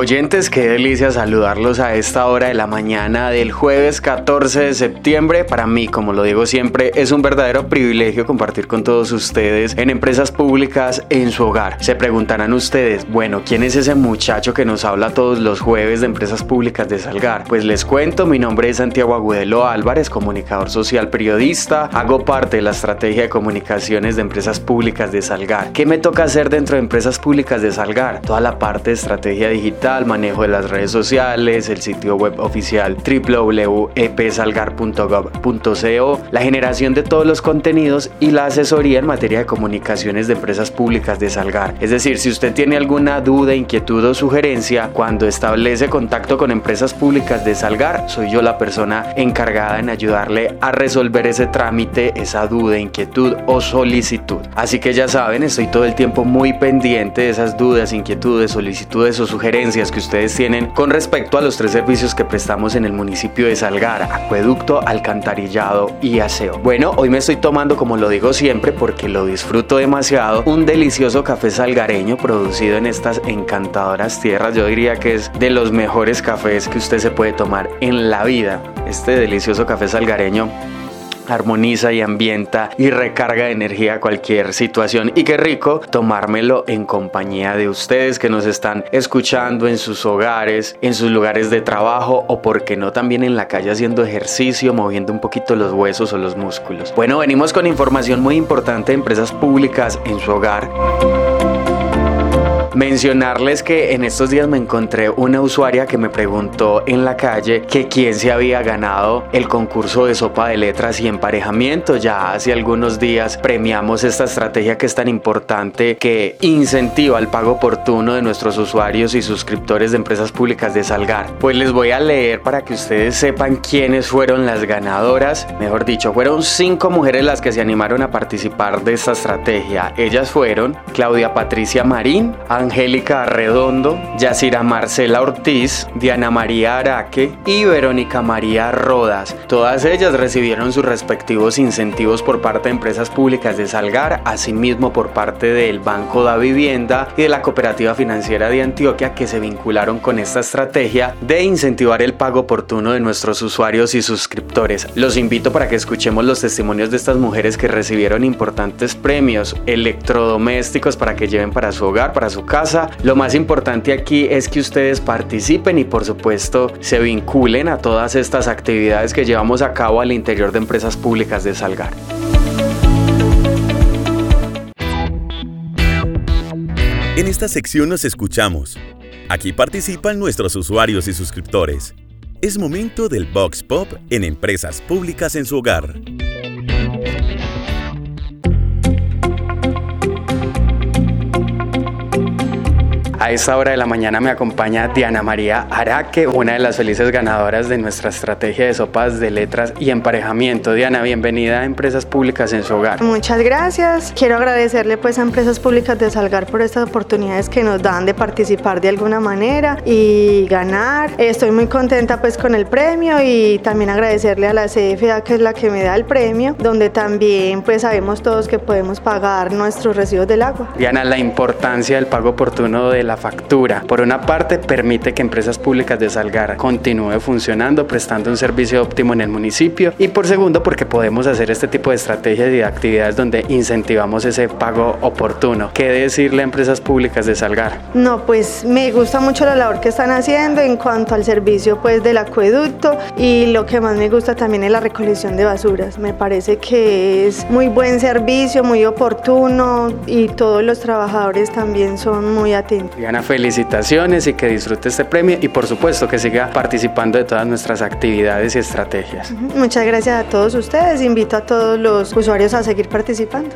Oyentes, qué delicia saludarlos a esta hora de la mañana del jueves 14 de septiembre. Para mí, como lo digo siempre, es un verdadero privilegio compartir con todos ustedes en empresas públicas en su hogar. Se preguntarán ustedes, bueno, ¿quién es ese muchacho que nos habla todos los jueves de empresas públicas de Salgar? Pues les cuento, mi nombre es Santiago Agudelo Álvarez, comunicador social periodista. Hago parte de la estrategia de comunicaciones de empresas públicas de Salgar. ¿Qué me toca hacer dentro de empresas públicas de Salgar? Toda la parte de estrategia digital el manejo de las redes sociales, el sitio web oficial www.epsalgar.gov.co, la generación de todos los contenidos y la asesoría en materia de comunicaciones de empresas públicas de Salgar. Es decir, si usted tiene alguna duda, inquietud o sugerencia, cuando establece contacto con empresas públicas de Salgar, soy yo la persona encargada en ayudarle a resolver ese trámite, esa duda, inquietud o solicitud. Así que ya saben, estoy todo el tiempo muy pendiente de esas dudas, inquietudes, solicitudes o sugerencias que ustedes tienen con respecto a los tres servicios que prestamos en el municipio de Salgar, acueducto, alcantarillado y aseo. Bueno, hoy me estoy tomando, como lo digo siempre, porque lo disfruto demasiado, un delicioso café salgareño producido en estas encantadoras tierras. Yo diría que es de los mejores cafés que usted se puede tomar en la vida. Este delicioso café salgareño armoniza y ambienta y recarga energía cualquier situación. Y qué rico tomármelo en compañía de ustedes que nos están escuchando en sus hogares, en sus lugares de trabajo o porque no también en la calle haciendo ejercicio, moviendo un poquito los huesos o los músculos. Bueno, venimos con información muy importante de empresas públicas en su hogar. Mencionarles que en estos días me encontré una usuaria que me preguntó en la calle que quién se había ganado el concurso de sopa de letras y emparejamiento. Ya hace algunos días premiamos esta estrategia que es tan importante que incentiva el pago oportuno de nuestros usuarios y suscriptores de empresas públicas de Salgar. Pues les voy a leer para que ustedes sepan quiénes fueron las ganadoras. Mejor dicho, fueron cinco mujeres las que se animaron a participar de esta estrategia. Ellas fueron Claudia Patricia Marín, Angélica Arredondo, Yacira Marcela Ortiz, Diana María Araque y Verónica María Rodas. Todas ellas recibieron sus respectivos incentivos por parte de empresas públicas de Salgar, asimismo por parte del Banco da Vivienda y de la Cooperativa Financiera de Antioquia que se vincularon con esta estrategia de incentivar el pago oportuno de nuestros usuarios y suscriptores. Los invito para que escuchemos los testimonios de estas mujeres que recibieron importantes premios electrodomésticos para que lleven para su hogar, para su casa. Lo más importante aquí es que ustedes participen y por supuesto se vinculen a todas estas actividades que llevamos a cabo al interior de empresas públicas de Salgar. En esta sección nos escuchamos. Aquí participan nuestros usuarios y suscriptores. Es momento del Box Pop en empresas públicas en su hogar. A esta hora de la mañana me acompaña Diana María Araque, una de las felices ganadoras de nuestra estrategia de sopas de letras y emparejamiento. Diana, bienvenida a Empresas Públicas en su hogar. Muchas gracias. Quiero agradecerle pues a Empresas Públicas de Salgar por estas oportunidades que nos dan de participar de alguna manera y ganar. Estoy muy contenta pues con el premio y también agradecerle a la CFA que es la que me da el premio, donde también pues sabemos todos que podemos pagar nuestros residuos del agua. Diana, la importancia del pago oportuno de la factura. Por una parte, permite que empresas públicas de Salgar continúe funcionando, prestando un servicio óptimo en el municipio. Y por segundo, porque podemos hacer este tipo de estrategias y de actividades donde incentivamos ese pago oportuno. ¿Qué decirle a empresas públicas de Salgar? No, pues me gusta mucho la labor que están haciendo en cuanto al servicio pues del acueducto y lo que más me gusta también es la recolección de basuras. Me parece que es muy buen servicio, muy oportuno y todos los trabajadores también son muy atentos. Diana, felicitaciones y que disfrute este premio y por supuesto que siga participando de todas nuestras actividades y estrategias. Muchas gracias a todos ustedes. Invito a todos los usuarios a seguir participando.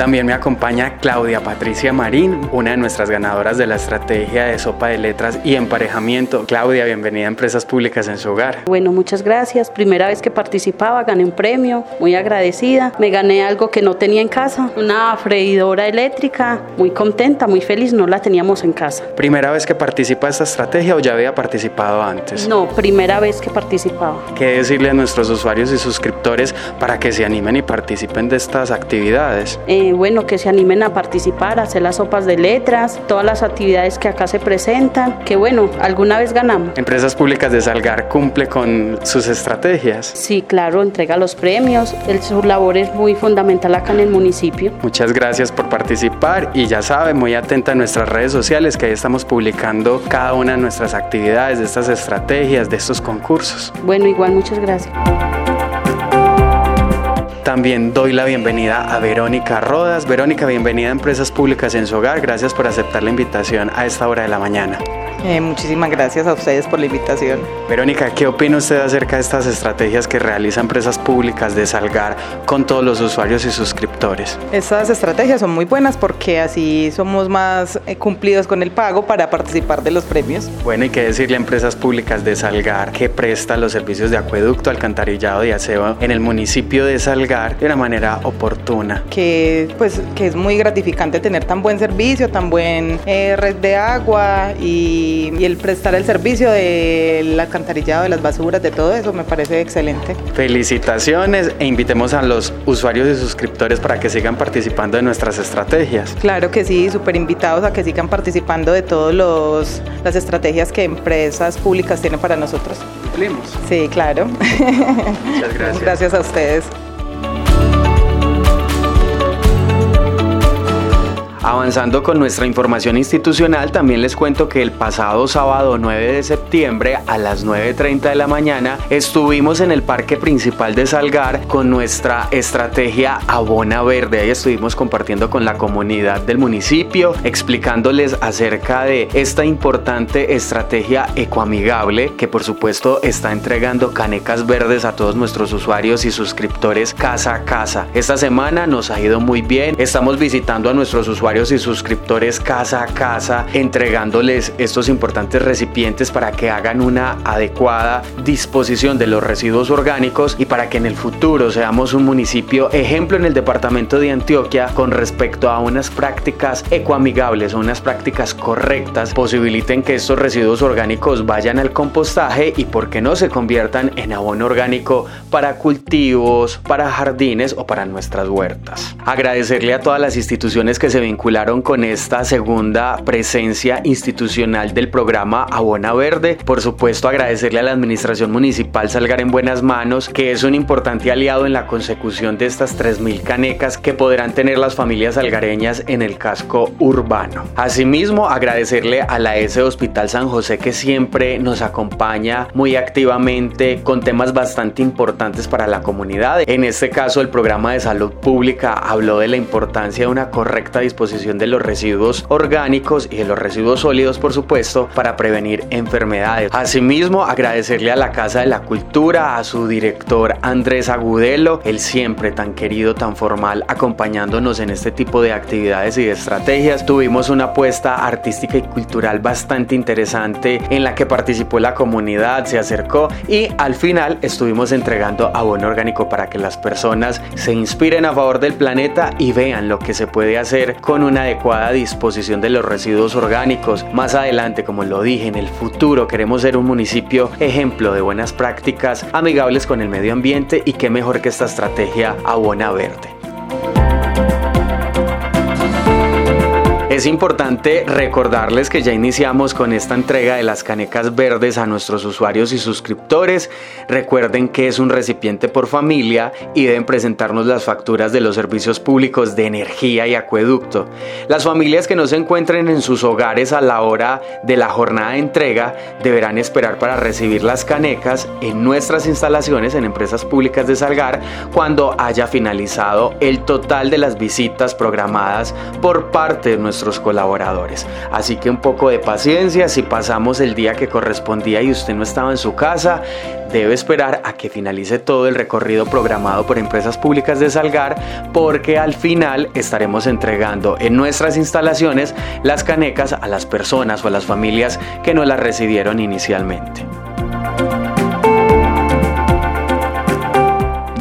También me acompaña Claudia Patricia Marín, una de nuestras ganadoras de la estrategia de sopa de letras y emparejamiento. Claudia, bienvenida a Empresas Públicas en su hogar. Bueno, muchas gracias. Primera vez que participaba, gané un premio, muy agradecida. Me gané algo que no tenía en casa, una freidora eléctrica, muy contenta, muy feliz, no la teníamos en casa. ¿Primera vez que participa esta estrategia o ya había participado antes? No, primera vez que participaba. ¿Qué decirle a nuestros usuarios y suscriptores para que se animen y participen de estas actividades? Eh, bueno, que se animen a participar, a hacer las sopas de letras, todas las actividades que acá se presentan, que bueno, alguna vez ganamos. Empresas Públicas de Salgar cumple con sus estrategias. Sí, claro, entrega los premios, el, su labor es muy fundamental acá en el municipio. Muchas gracias por participar y ya saben, muy atenta a nuestras redes sociales que ahí estamos publicando cada una de nuestras actividades, de estas estrategias, de estos concursos. Bueno, igual muchas gracias. También doy la bienvenida a Verónica Rodas. Verónica, bienvenida a Empresas Públicas en su hogar. Gracias por aceptar la invitación a esta hora de la mañana. Eh, muchísimas gracias a ustedes por la invitación. Verónica, ¿qué opina usted acerca de estas estrategias que realiza Empresas Públicas de Salgar con todos los usuarios y suscriptores? Estas estrategias son muy buenas porque así somos más eh, cumplidos con el pago para participar de los premios. Bueno, y qué decirle a Empresas Públicas de Salgar que presta los servicios de acueducto, alcantarillado y aseo en el municipio de Salgar de una manera oportuna. Que, pues, que es muy gratificante tener tan buen servicio, tan buen eh, red de agua y y, el prestar el servicio del alcantarillado, de las basuras, de todo eso me parece excelente. Felicitaciones e invitemos a los usuarios y suscriptores para que sigan participando de nuestras estrategias. Claro que sí, súper invitados a que sigan participando de todas las estrategias que empresas públicas tienen para nosotros. ¿Cumplimos? Sí, claro. Muchas gracias. gracias a ustedes. Avanzando con nuestra información institucional, también les cuento que el pasado sábado 9 de septiembre a las 9.30 de la mañana estuvimos en el parque principal de Salgar con nuestra estrategia Abona Verde. Ahí estuvimos compartiendo con la comunidad del municipio, explicándoles acerca de esta importante estrategia ecoamigable que por supuesto está entregando canecas verdes a todos nuestros usuarios y suscriptores casa a casa. Esta semana nos ha ido muy bien, estamos visitando a nuestros usuarios y suscriptores casa a casa, entregándoles estos importantes recipientes para que hagan una adecuada disposición de los residuos orgánicos y para que en el futuro seamos un municipio ejemplo en el departamento de Antioquia con respecto a unas prácticas ecoamigables unas prácticas correctas posibiliten que estos residuos orgánicos vayan al compostaje y porque no se conviertan en abono orgánico para cultivos, para jardines o para nuestras huertas. Agradecerle a todas las instituciones que se vinculan vincularon con esta segunda presencia institucional del programa Abona Verde. Por supuesto, agradecerle a la Administración Municipal Salgar en Buenas Manos, que es un importante aliado en la consecución de estas 3.000 canecas que podrán tener las familias salgareñas en el casco urbano. Asimismo, agradecerle a la S Hospital San José que siempre nos acompaña muy activamente con temas bastante importantes para la comunidad. En este caso, el programa de salud pública habló de la importancia de una correcta disposición de los residuos orgánicos y de los residuos sólidos, por supuesto, para prevenir enfermedades. Asimismo, agradecerle a la Casa de la Cultura, a su director Andrés Agudelo, el siempre tan querido, tan formal, acompañándonos en este tipo de actividades y de estrategias. Tuvimos una apuesta artística y cultural bastante interesante en la que participó la comunidad, se acercó y al final estuvimos entregando abono orgánico para que las personas se inspiren a favor del planeta y vean lo que se puede hacer con una adecuada disposición de los residuos orgánicos. Más adelante, como lo dije, en el futuro queremos ser un municipio ejemplo de buenas prácticas, amigables con el medio ambiente y qué mejor que esta estrategia Abona Verde. Es importante recordarles que ya iniciamos con esta entrega de las canecas verdes a nuestros usuarios y suscriptores. Recuerden que es un recipiente por familia y deben presentarnos las facturas de los servicios públicos de energía y acueducto. Las familias que no se encuentren en sus hogares a la hora de la jornada de entrega deberán esperar para recibir las canecas en nuestras instalaciones en empresas públicas de Salgar cuando haya finalizado el total de las visitas programadas por parte de nuestros colaboradores. Así que un poco de paciencia, si pasamos el día que correspondía y usted no estaba en su casa, debe esperar a que finalice todo el recorrido programado por Empresas Públicas de Salgar porque al final estaremos entregando en nuestras instalaciones las canecas a las personas o a las familias que no las recibieron inicialmente.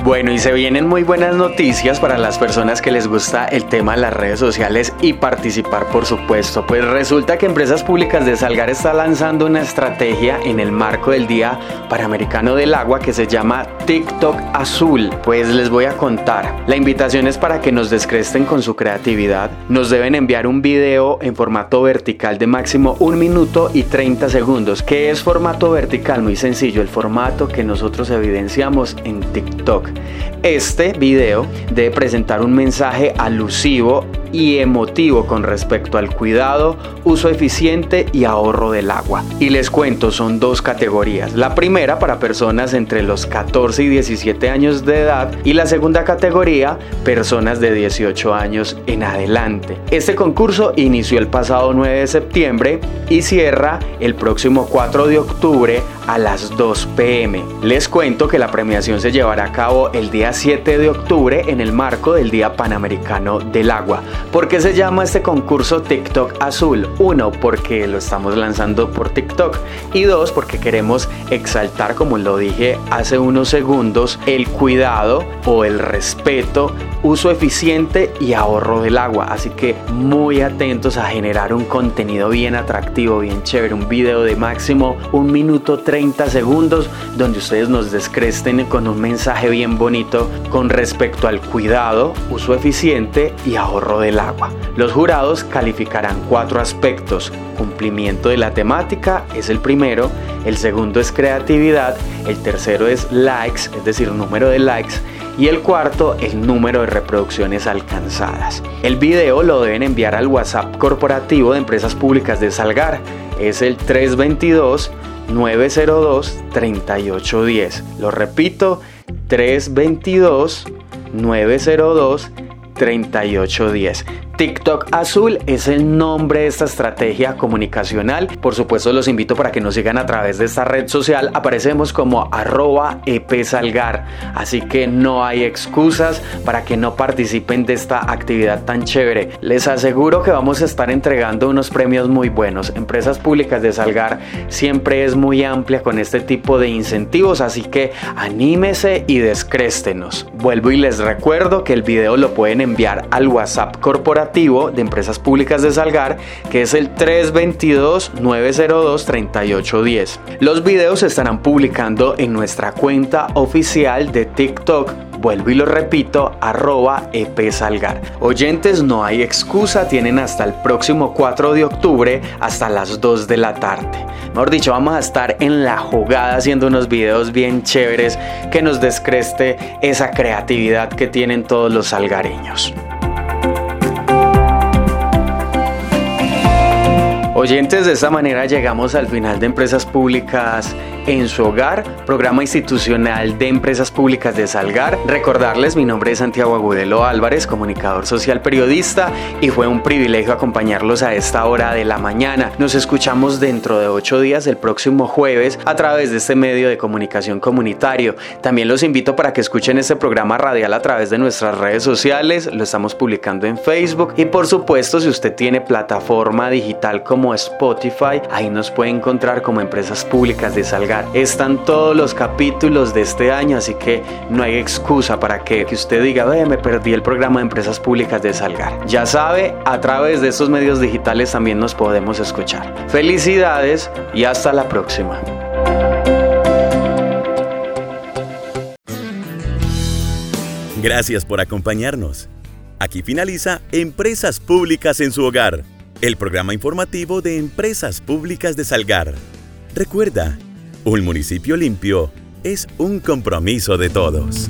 Bueno, y se vienen muy buenas noticias para las personas que les gusta el tema de las redes sociales y participar, por supuesto. Pues resulta que Empresas Públicas de Salgar está lanzando una estrategia en el marco del Día Panamericano del Agua que se llama TikTok Azul. Pues les voy a contar. La invitación es para que nos descresten con su creatividad. Nos deben enviar un video en formato vertical de máximo un minuto y 30 segundos. ¿Qué es formato vertical? Muy sencillo, el formato que nosotros evidenciamos en TikTok. Este video debe presentar un mensaje alusivo y emotivo con respecto al cuidado, uso eficiente y ahorro del agua. Y les cuento, son dos categorías. La primera para personas entre los 14 y 17 años de edad y la segunda categoría, personas de 18 años en adelante. Este concurso inició el pasado 9 de septiembre y cierra el próximo 4 de octubre a las 2 pm. Les cuento que la premiación se llevará a cabo el día 7 de octubre en el marco del Día Panamericano del Agua. ¿Por qué se llama este concurso TikTok Azul? Uno, porque lo estamos lanzando por TikTok y dos, porque queremos exaltar, como lo dije hace unos segundos, el cuidado o el respeto, uso eficiente y ahorro del agua. Así que muy atentos a generar un contenido bien atractivo, bien chévere, un video de máximo un minuto 30 segundos donde ustedes nos descresten con un mensaje bien bonito con respecto al cuidado, uso eficiente y ahorro del agua. Los jurados calificarán cuatro aspectos. Cumplimiento de la temática es el primero, el segundo es creatividad, el tercero es likes, es decir, número de likes, y el cuarto, el número de reproducciones alcanzadas. El video lo deben enviar al WhatsApp corporativo de Empresas Públicas de Salgar. Es el 322 902 3810. Lo repito, 322 902 3810. 3810. TikTok Azul es el nombre de esta estrategia comunicacional. Por supuesto los invito para que nos sigan a través de esta red social. Aparecemos como arroba epsalgar. Así que no hay excusas para que no participen de esta actividad tan chévere. Les aseguro que vamos a estar entregando unos premios muy buenos. Empresas Públicas de Salgar siempre es muy amplia con este tipo de incentivos. Así que anímese y descréstenos. Vuelvo y les recuerdo que el video lo pueden enviar al WhatsApp corporativo de Empresas Públicas de Salgar, que es el 322-902-3810. Los videos se estarán publicando en nuestra cuenta oficial de TikTok vuelvo y lo repito, arroba epsalgar. Oyentes, no hay excusa, tienen hasta el próximo 4 de octubre, hasta las 2 de la tarde. Mejor dicho, vamos a estar en la jugada haciendo unos videos bien chéveres que nos descreste esa creatividad que tienen todos los salgareños. Oyentes, de esta manera llegamos al final de Empresas Públicas en su hogar, programa institucional de Empresas Públicas de Salgar. Recordarles, mi nombre es Santiago Agudelo Álvarez, comunicador social periodista, y fue un privilegio acompañarlos a esta hora de la mañana. Nos escuchamos dentro de ocho días, el próximo jueves, a través de este medio de comunicación comunitario. También los invito para que escuchen este programa radial a través de nuestras redes sociales, lo estamos publicando en Facebook y por supuesto si usted tiene plataforma digital como Spotify, ahí nos puede encontrar como Empresas Públicas de Salgar están todos los capítulos de este año, así que no hay excusa para que, usted diga, ve, me perdí el programa de empresas públicas de Salgar. Ya sabe, a través de estos medios digitales también nos podemos escuchar. Felicidades y hasta la próxima. Gracias por acompañarnos. Aquí finaliza Empresas Públicas en su hogar, el programa informativo de Empresas Públicas de Salgar. Recuerda, un municipio limpio es un compromiso de todos.